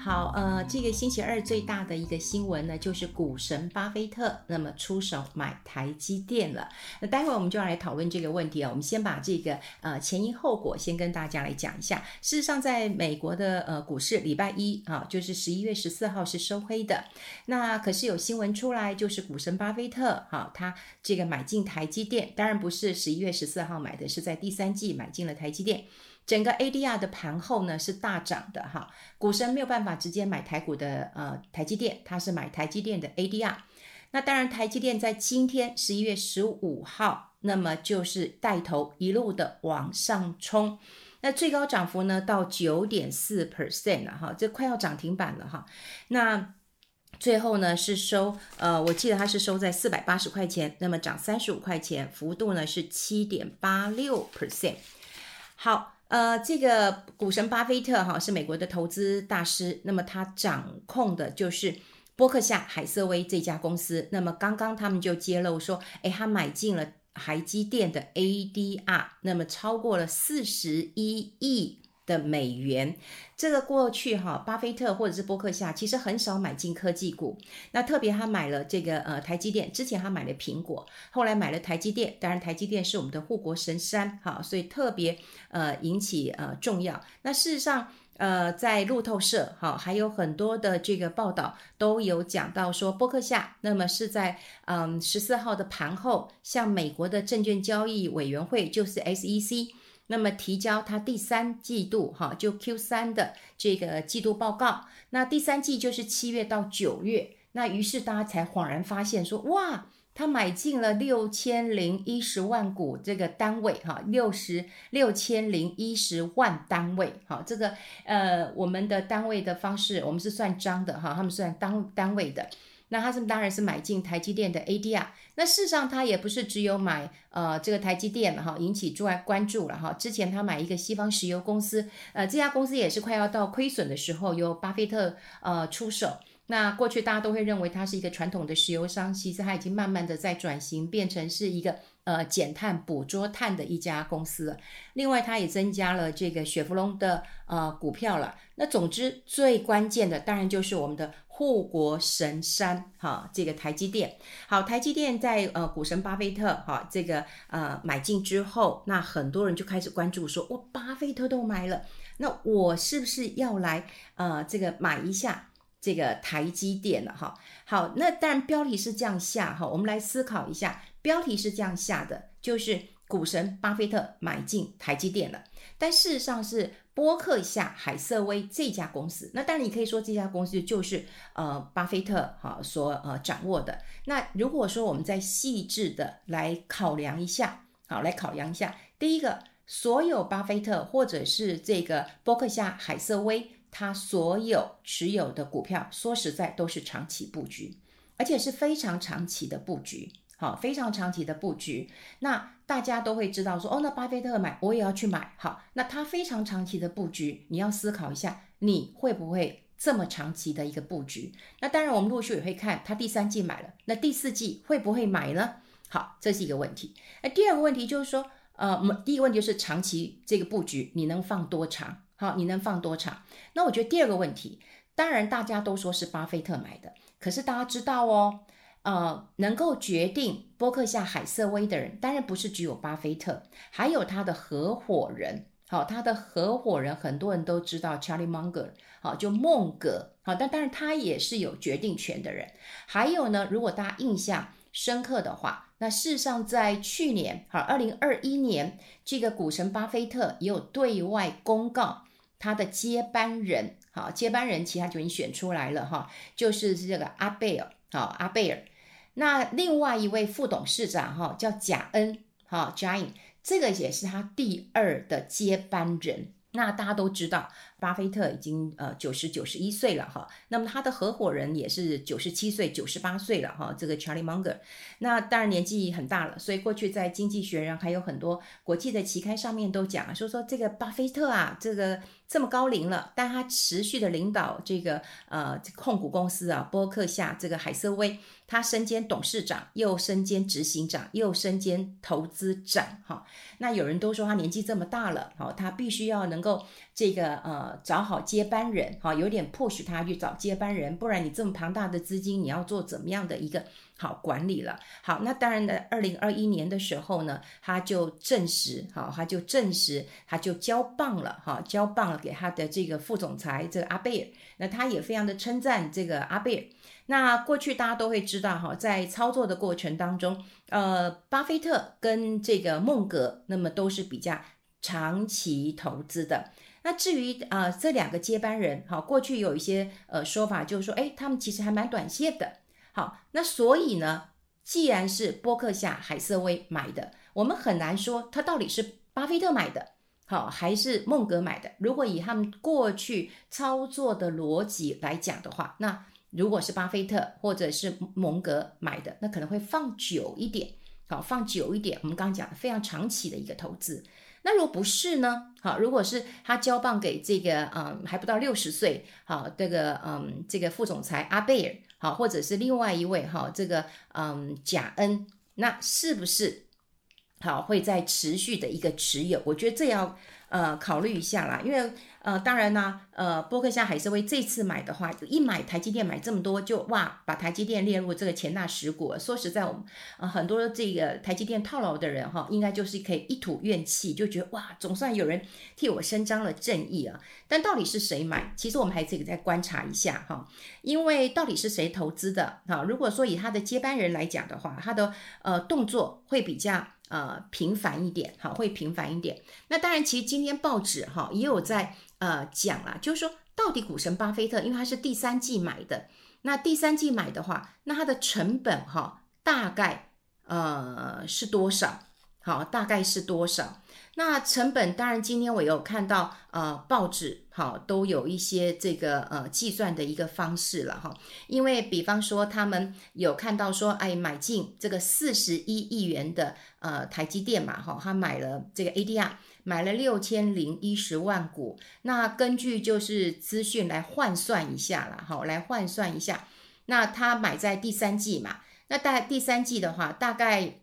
好，呃，这个星期二最大的一个新闻呢，就是股神巴菲特那么出手买台积电了。那待会我们就要来讨论这个问题啊。我们先把这个呃前因后果先跟大家来讲一下。事实上，在美国的呃股市，礼拜一啊，就是十一月十四号是收黑的。那可是有新闻出来，就是股神巴菲特哈、他这个买进台积电，当然不是十一月十四号买的，是在第三季买进了台积电。整个 ADR 的盘后呢是大涨的哈，股神没有办法直接买台股的呃台积电，他是买台积电的 ADR。那当然，台积电在今天十一月十五号，那么就是带头一路的往上冲，那最高涨幅呢到九点四 percent 了哈，这快要涨停板了哈。那最后呢是收呃，我记得它是收在四百八十块钱，那么涨三十五块钱，幅度呢是七点八六 percent。好。呃，这个股神巴菲特哈是美国的投资大师，那么他掌控的就是波克夏海瑟威这家公司。那么刚刚他们就揭露说，哎，他买进了台积电的 ADR，那么超过了四十一亿。的美元，这个过去哈，巴菲特或者是波克夏其实很少买进科技股。那特别他买了这个呃台积电，之前他买了苹果，后来买了台积电。当然台积电是我们的护国神山哈，所以特别呃引起呃重要。那事实上呃在路透社哈还有很多的这个报道都有讲到说，波克夏那么是在嗯十四号的盘后向美国的证券交易委员会就是 SEC。那么提交他第三季度哈，就 Q 三的这个季度报告。那第三季就是七月到九月。那于是大家才恍然发现说，哇，他买进了六千零一十万股这个单位哈，六十六千零一十万单位哈，这个呃我们的单位的方式，我们是算张的哈，他们算单单位的。那他是当然是买进台积电的 ADR，那事实上他也不是只有买呃这个台积电哈，引起注外关注了哈。之前他买一个西方石油公司，呃这家公司也是快要到亏损的时候，由巴菲特呃出手。那过去大家都会认为它是一个传统的石油商，其实它已经慢慢的在转型，变成是一个呃减碳捕捉碳的一家公司了。另外，它也增加了这个雪佛龙的呃股票了。那总之最关键的当然就是我们的护国神山哈，这个台积电。好，台积电在呃股神巴菲特哈这个呃买进之后，那很多人就开始关注说，我巴菲特都买了，那我是不是要来呃这个买一下？这个台积电了哈，好，那当然标题是这样下哈，我们来思考一下，标题是这样下的，就是股神巴菲特买进台积电了，但事实上是波克夏海瑟威这家公司，那当然你可以说这家公司就是呃巴菲特哈所呃掌握的，那如果说我们再细致的来考量一下，好，来考量一下，第一个，所有巴菲特或者是这个波克夏海瑟威。他所有持有的股票，说实在都是长期布局，而且是非常长期的布局，好，非常长期的布局。那大家都会知道说，哦，那巴菲特买，我也要去买。好，那他非常长期的布局，你要思考一下，你会不会这么长期的一个布局？那当然，我们陆续也会看他第三季买了，那第四季会不会买呢？好，这是一个问题。那第二个问题就是说，呃，第一个问题就是长期这个布局，你能放多长？好，你能放多长？那我觉得第二个问题，当然大家都说是巴菲特买的，可是大家知道哦，呃，能够决定波克夏海瑟威的人，当然不是只有巴菲特，还有他的合伙人。好，他的合伙人很多人都知道，Charlie Munger，好，就孟格。好，但当然他也是有决定权的人。还有呢，如果大家印象深刻的话，那事实上在去年，好，二零二一年，这个股神巴菲特也有对外公告。他的接班人，好，接班人其他就已经选出来了哈，就是这个阿贝尔，好，阿贝尔。那另外一位副董事长哈叫贾恩，好，贾恩，这个也是他第二的接班人。那大家都知道，巴菲特已经呃九十九十一岁了哈，那么他的合伙人也是九十七岁九十八岁了哈，这个 Charlie Munger，那当然年纪很大了，所以过去在《经济学人》还有很多国际的期刊上面都讲说说这个巴菲特啊，这个这么高龄了，但他持续的领导这个呃控股公司啊，波克夏这个海瑟威。他身兼董事长，又身兼执行长，又身兼投资长，哈。那有人都说他年纪这么大了，哈，他必须要能够这个呃找好接班人，哈，有点迫使他去找接班人，不然你这么庞大的资金，你要做怎么样的一个好管理了？好，那当然呢，二零二一年的时候呢，他就证实，哈，他就证实，他就交棒了，哈，交棒了给他的这个副总裁这个阿贝尔，那他也非常的称赞这个阿贝尔。那过去大家都会知道哈，在操作的过程当中，呃，巴菲特跟这个孟格，那么都是比较长期投资的。那至于啊、呃、这两个接班人，哈，过去有一些呃说法，就是说，哎，他们其实还蛮短线的。好，那所以呢，既然是波克夏海瑟威买的，我们很难说他到底是巴菲特买的，好还是孟格买的。如果以他们过去操作的逻辑来讲的话，那如果是巴菲特或者是蒙格买的，那可能会放久一点，好，放久一点。我们刚刚讲的非常长期的一个投资。那如果不是呢？好，如果是他交棒给这个嗯还不到六十岁，好，这个嗯这个副总裁阿贝尔，好，或者是另外一位哈这个嗯贾恩，那是不是好会在持续的一个持有？我觉得这要呃考虑一下啦，因为。呃，当然呢，呃，波克夏海瑟威这次买的话，一买台积电买这么多，就哇，把台积电列入这个前纳十股。说实在，我们呃很多这个台积电套牢的人哈，应该就是可以一吐怨气，就觉得哇，总算有人替我伸张了正义啊。但到底是谁买？其实我们还可以再观察一下哈，因为到底是谁投资的哈？如果说以他的接班人来讲的话，他的呃动作会比较。呃，频繁一点，哈，会频繁一点。那当然，其实今天报纸哈也有在呃讲啦，就是说到底股神巴菲特，因为他是第三季买的，那第三季买的话，那它的成本哈大概呃是多少？好，大概是多少？那成本当然，今天我有看到呃报纸好都有一些这个呃计算的一个方式了哈，因为比方说他们有看到说，哎，买进这个四十一亿元的呃台积电嘛哈，他买了这个 ADR 买了六千零一十万股，那根据就是资讯来换算一下了哈，来换算一下，那他买在第三季嘛，那大第三季的话大概。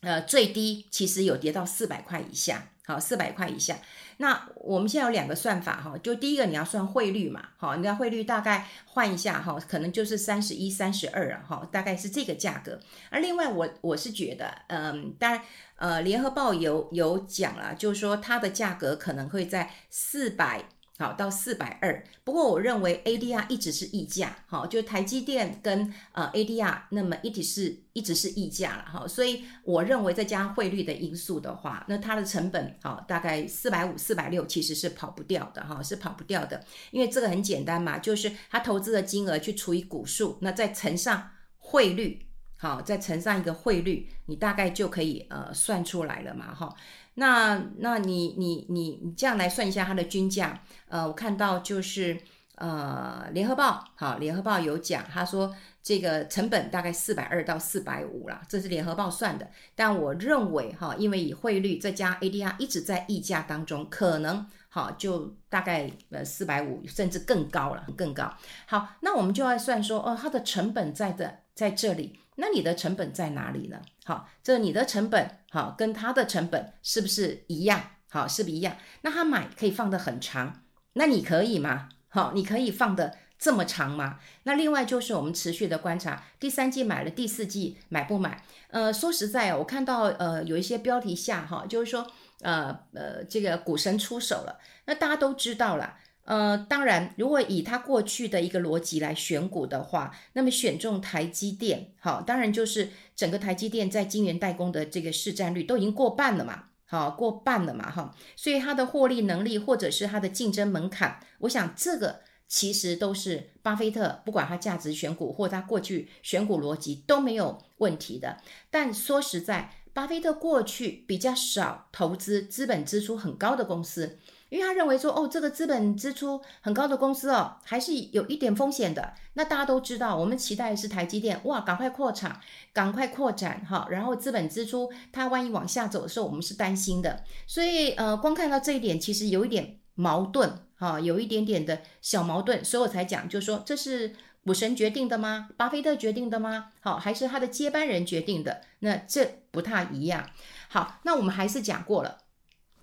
呃，最低其实有跌到四百块以下，好，四百块以下。那我们现在有两个算法哈，就第一个你要算汇率嘛，好，你要汇率大概换一下哈，可能就是三十一、三十二啊，哈，大概是这个价格。而另外我我是觉得，嗯，当然，呃，联合报有有讲了，就是说它的价格可能会在四百。好，到四百二，不过我认为 ADR 一直是溢价，好，就台积电跟呃 ADR，那么一直是一直是溢价了，哈，所以我认为再加上汇率的因素的话，那它的成本好大概四百五、四百六其实是跑不掉的，哈，是跑不掉的，因为这个很简单嘛，就是它投资的金额去除以股数，那再乘上汇率，好，再乘上一个汇率，你大概就可以呃算出来了嘛，哈。那那你你你你这样来算一下它的均价，呃，我看到就是呃联合报，好，联合报有讲，他说这个成本大概四百二到四百五啦，这是联合报算的。但我认为哈，因为以汇率再加 ADR 一直在溢价当中，可能好就大概呃四百五甚至更高了，更高。好，那我们就要算说，哦，它的成本在的在这里。那你的成本在哪里呢？好，这你的成本好，跟他的成本是不是一样？好，是不是一样？那他买可以放得很长，那你可以吗？好，你可以放得这么长吗？那另外就是我们持续的观察，第三季买了，第四季买不买？呃，说实在，我看到呃有一些标题下哈，就是说呃呃这个股神出手了，那大家都知道了。呃，当然，如果以他过去的一个逻辑来选股的话，那么选中台积电，好，当然就是整个台积电在晶圆代工的这个市占率都已经过半了嘛，好，过半了嘛，哈，所以它的获利能力或者是它的竞争门槛，我想这个其实都是巴菲特不管他价值选股或他过去选股逻辑都没有问题的。但说实在，巴菲特过去比较少投资资本支出很高的公司。因为他认为说，哦，这个资本支出很高的公司哦，还是有一点风险的。那大家都知道，我们期待的是台积电，哇，赶快扩厂，赶快扩展哈。然后资本支出它万一往下走的时候，我们是担心的。所以呃，光看到这一点，其实有一点矛盾哈，有一点点的小矛盾，所以我才讲，就是说这是股神决定的吗？巴菲特决定的吗？好，还是他的接班人决定的？那这不太一样。好，那我们还是讲过了。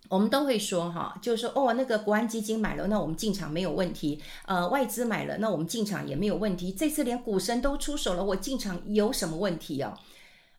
我们都会说哈，就是说哦，那个国安基金买了，那我们进场没有问题。呃，外资买了，那我们进场也没有问题。这次连股神都出手了，我进场有什么问题哦？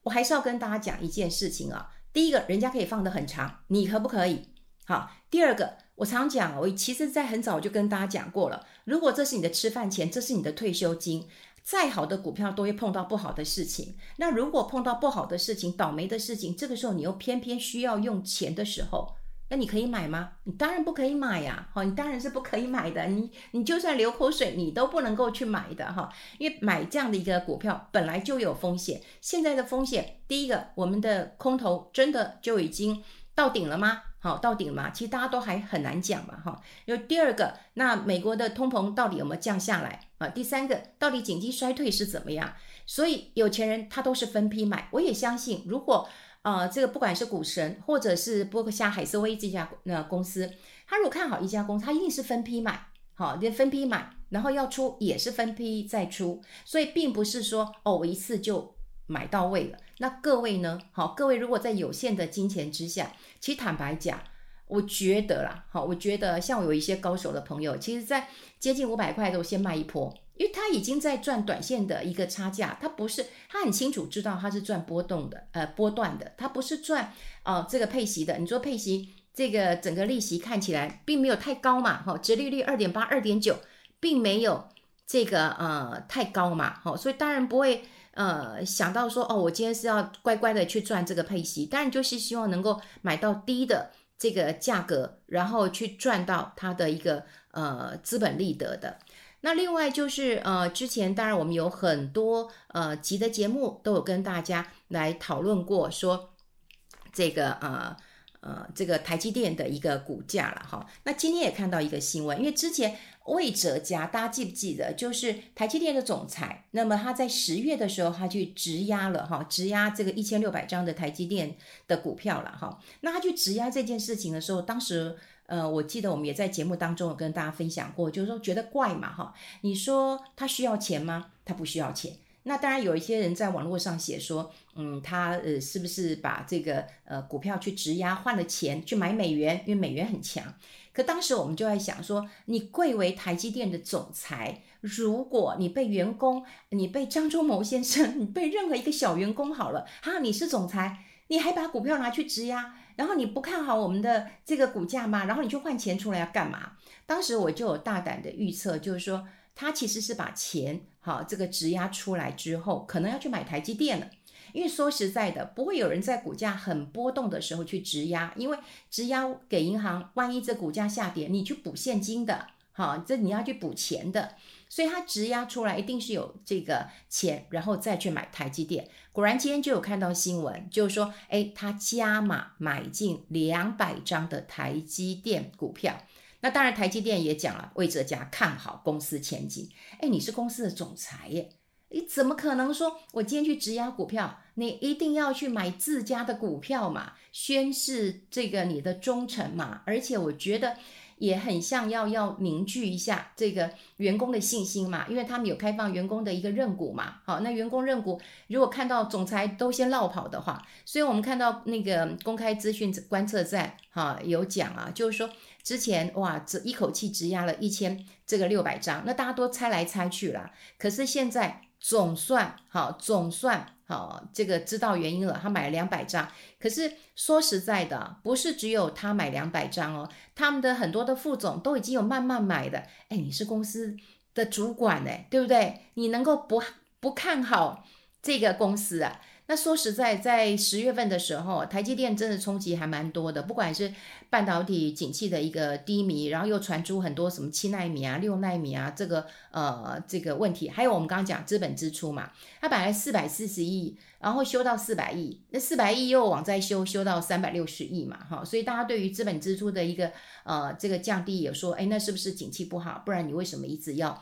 我还是要跟大家讲一件事情啊。第一个，人家可以放得很长，你可不可以？好，第二个，我常讲，我其实在很早就跟大家讲过了，如果这是你的吃饭钱，这是你的退休金，再好的股票都会碰到不好的事情。那如果碰到不好的事情、倒霉的事情，这个时候你又偏偏需要用钱的时候。那你可以买吗？你当然不可以买呀！哈，你当然是不可以买的。你你就算流口水，你都不能够去买的哈。因为买这样的一个股票本来就有风险。现在的风险，第一个，我们的空头真的就已经到顶了吗？好，到顶了？其实大家都还很难讲嘛哈。有第二个，那美国的通膨到底有没有降下来啊？第三个，到底经济衰退是怎么样？所以有钱人他都是分批买。我也相信，如果、呃，这个不管是股神或者是波克夏海瑟威这家那公司，他如果看好一家公司，他一定是分批买，好，就分批买，然后要出也是分批再出，所以并不是说哦，我一次就买到位了。那各位呢？好，各位如果在有限的金钱之下，其实坦白讲，我觉得啦，好，我觉得像我有一些高手的朋友，其实在接近五百块的，我先卖一波。因为他已经在赚短线的一个差价，他不是，他很清楚知道他是赚波动的，呃，波段的，他不是赚啊、这个配息的。你说配息这个整个利息看起来并没有太高嘛，哈、哦，殖利率二点八、二点九，并没有这个呃太高嘛，哈、哦，所以当然不会呃想到说哦，我今天是要乖乖的去赚这个配息，当然就是希望能够买到低的这个价格，然后去赚到它的一个呃资本利得的。那另外就是呃，之前当然我们有很多呃集的节目都有跟大家来讨论过，说这个呃呃这个台积电的一个股价了哈。那今天也看到一个新闻，因为之前魏哲家大家记不记得，就是台积电的总裁，那么他在十月的时候他去质押了哈，质押这个一千六百张的台积电的股票了哈。那他去质押这件事情的时候，当时。呃，我记得我们也在节目当中有跟大家分享过，就是说觉得怪嘛，哈，你说他需要钱吗？他不需要钱。那当然有一些人在网络上写说，嗯，他呃是不是把这个呃股票去质押换了钱去买美元，因为美元很强。可当时我们就在想说，你贵为台积电的总裁，如果你被员工，你被张忠谋先生，你被任何一个小员工好了，哈，你是总裁，你还把股票拿去质押？然后你不看好我们的这个股价吗？然后你去换钱出来要干嘛？当时我就有大胆的预测，就是说他其实是把钱好这个质押出来之后，可能要去买台积电了。因为说实在的，不会有人在股价很波动的时候去质押，因为质押给银行，万一这股价下跌，你去补现金的，好，这你要去补钱的。所以他质押出来一定是有这个钱，然后再去买台积电。果然今天就有看到新闻，就是说，哎，他加码买进两百张的台积电股票。那当然，台积电也讲了，魏哲家看好公司前景。哎，你是公司的总裁耶，你怎么可能说我今天去质押股票，你一定要去买自家的股票嘛？宣示这个你的忠诚嘛？而且我觉得。也很像要要凝聚一下这个员工的信心嘛，因为他们有开放员工的一个认股嘛。好，那员工认股，如果看到总裁都先落跑的话，所以我们看到那个公开资讯观测站哈有讲啊，就是说之前哇这一口气质押了一千这个六百张，那大家都猜来猜去了，可是现在总算好总算。好，这个知道原因了。他买了两百张，可是说实在的，不是只有他买两百张哦，他们的很多的副总都已经有慢慢买的。哎，你是公司的主管哎，对不对？你能够不不看好这个公司啊？那说实在，在十月份的时候，台积电真的冲击还蛮多的，不管是半导体景气的一个低迷，然后又传出很多什么七纳米啊、六纳米啊这个呃这个问题，还有我们刚刚讲资本支出嘛，它本来四百四十亿，然后修到四百亿，那四百亿又往再修，修到三百六十亿嘛，哈，所以大家对于资本支出的一个呃这个降低，有说，哎，那是不是景气不好？不然你为什么一直要？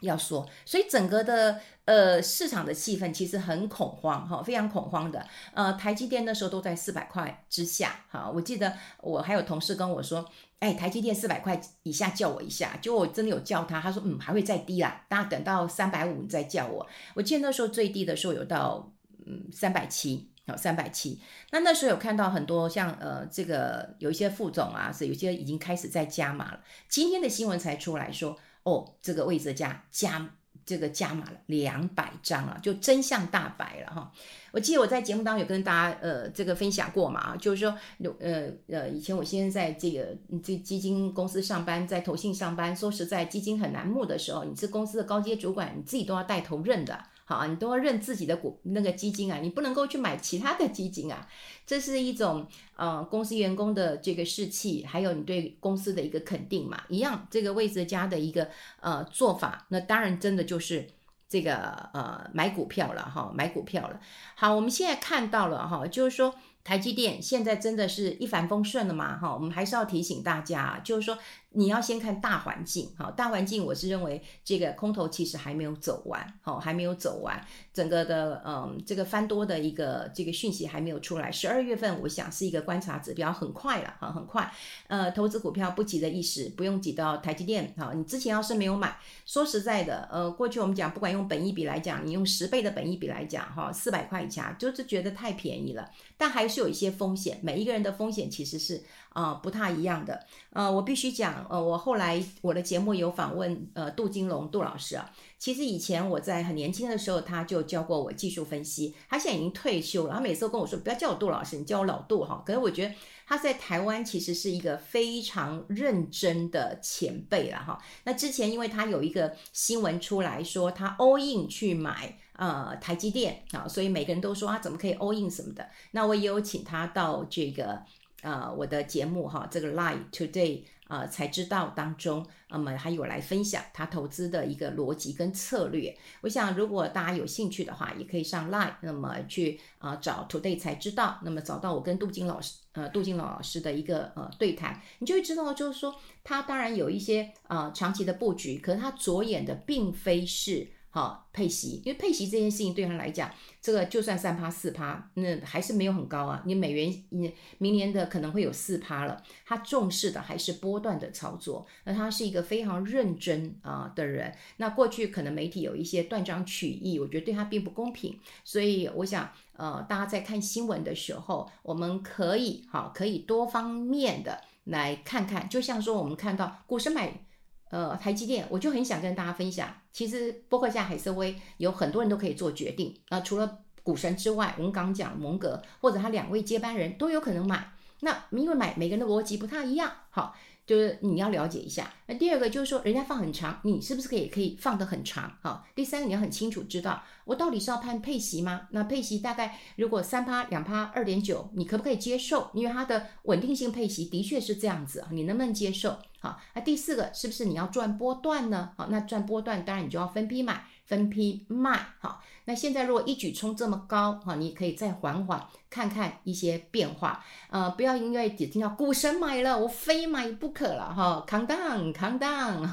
要说，所以整个的呃市场的气氛其实很恐慌哈，非常恐慌的。呃，台积电那时候都在四百块之下哈，我记得我还有同事跟我说，哎，台积电四百块以下叫我一下，就我真的有叫他，他说嗯还会再低啦，大家等到三百五你再叫我。我记得那时候最低的时候有到嗯三百七，好三百七。那那时候有看到很多像呃这个有一些副总啊，是有些已经开始在加码了。今天的新闻才出来说。哦，这个位置加加这个加码了两百张啊，就真相大白了哈。我记得我在节目当中有跟大家呃这个分享过嘛，就是说有呃呃以前我先在这个这基金公司上班，在投信上班，说实在基金很难募的时候，你是公司的高阶主管，你自己都要带头认的。好啊，你都要认自己的股那个基金啊，你不能够去买其他的基金啊，这是一种呃公司员工的这个士气，还有你对公司的一个肯定嘛，一样这个魏哲家的一个呃做法，那当然真的就是这个呃买股票了哈，买股票了。好，我们现在看到了哈，就是说。台积电现在真的是一帆风顺了吗？哈，我们还是要提醒大家，就是说你要先看大环境，哈，大环境我是认为这个空头其实还没有走完，哈，还没有走完，整个的嗯这个翻多的一个这个讯息还没有出来。十二月份我想是一个观察指标，很快了，哈，很快。呃，投资股票不急的意思，不用急到台积电，哈，你之前要是没有买，说实在的，呃，过去我们讲不管用本一比来讲，你用十倍的本一比来讲，哈，四百块以下就是觉得太便宜了，但还是。有一些风险，每一个人的风险其实是啊、不太一样的。呃，我必须讲，呃，我后来我的节目有访问呃杜金龙杜老师啊。其实以前我在很年轻的时候，他就教过我技术分析。他现在已经退休了，他每次都跟我说不要叫我杜老师，你叫我老杜哈。可是我觉得他在台湾其实是一个非常认真的前辈了哈。那之前因为他有一个新闻出来说他 all in 去买。呃，台积电啊，所以每个人都说啊，怎么可以 all in 什么的？那我也有请他到这个呃我的节目哈，这个 Live Today 啊、才知道当中，那么还有来分享他投资的一个逻辑跟策略。我想如果大家有兴趣的话，也可以上 Live，那么去啊、找 Today 才知道，那么找到我跟杜金老师呃杜金老师的一个呃对谈，你就会知道，就是说他当然有一些啊、长期的布局，可是他着眼的并非是。好配息，因为配息这件事情对他来讲，这个就算三趴四趴，那还是没有很高啊。你美元，你明年的可能会有四趴了。他重视的还是波段的操作，那他是一个非常认真啊的人。那过去可能媒体有一些断章取义，我觉得对他并不公平。所以我想，呃，大家在看新闻的时候，我们可以好，可以多方面的来看看。就像说，我们看到股神买。呃，台积电，我就很想跟大家分享。其实，包括像海瑟威有很多人都可以做决定啊、除了股神之外，我们刚讲蒙格或者他两位接班人都有可能买。那因为买每个人的逻辑不太一样，好。就是你要了解一下，那第二个就是说，人家放很长，你是不是可以可以放得很长好？第三个你要很清楚知道，我到底是要判配息吗？那配息大概如果三趴、两趴、二点九，你可不可以接受？因为它的稳定性配息的确是这样子，你能不能接受？好，那第四个是不是你要赚波段呢？好，那赚波段当然你就要分批买。分批卖，好，那现在如果一举冲这么高，哈，你可以再缓缓看看一些变化，呃，不要因为只听到股神买了，我非买不可了，哈，calm down，calm down，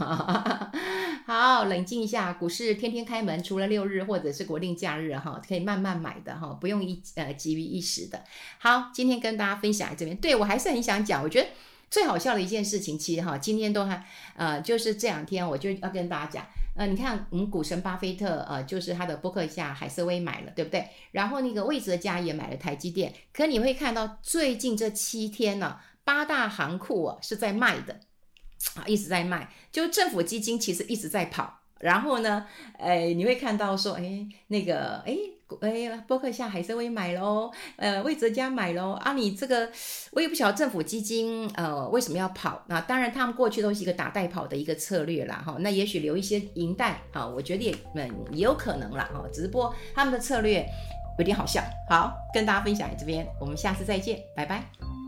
好，冷静一下，股市天天开门，除了六日或者是国定假日，哈，可以慢慢买的，哈，不用一呃急于一时的。好，今天跟大家分享这边，对，我还是很想讲，我觉得最好笑的一件事情，其实哈，今天都还呃，就是这两天我就要跟大家讲。呃，你看，我们股神巴菲特，呃，就是他的博客下海瑟威买了，对不对？然后那个魏哲家也买了台积电。可你会看到最近这七天呢，八大行库啊是在卖的，啊，一直在卖。就政府基金其实一直在跑。然后呢，哎，你会看到说，哎，那个，哎。哎，博客下海瑟威买喽，呃，魏哲家买喽啊！你这个我也不晓得政府基金呃为什么要跑？那、啊、当然他们过去都是一个打带跑的一个策略啦，哈、那也许留一些银袋啊，我觉得也嗯也有可能啦，哈、哦。只不过他们的策略有点好笑。好，跟大家分享这边，我们下次再见，拜拜。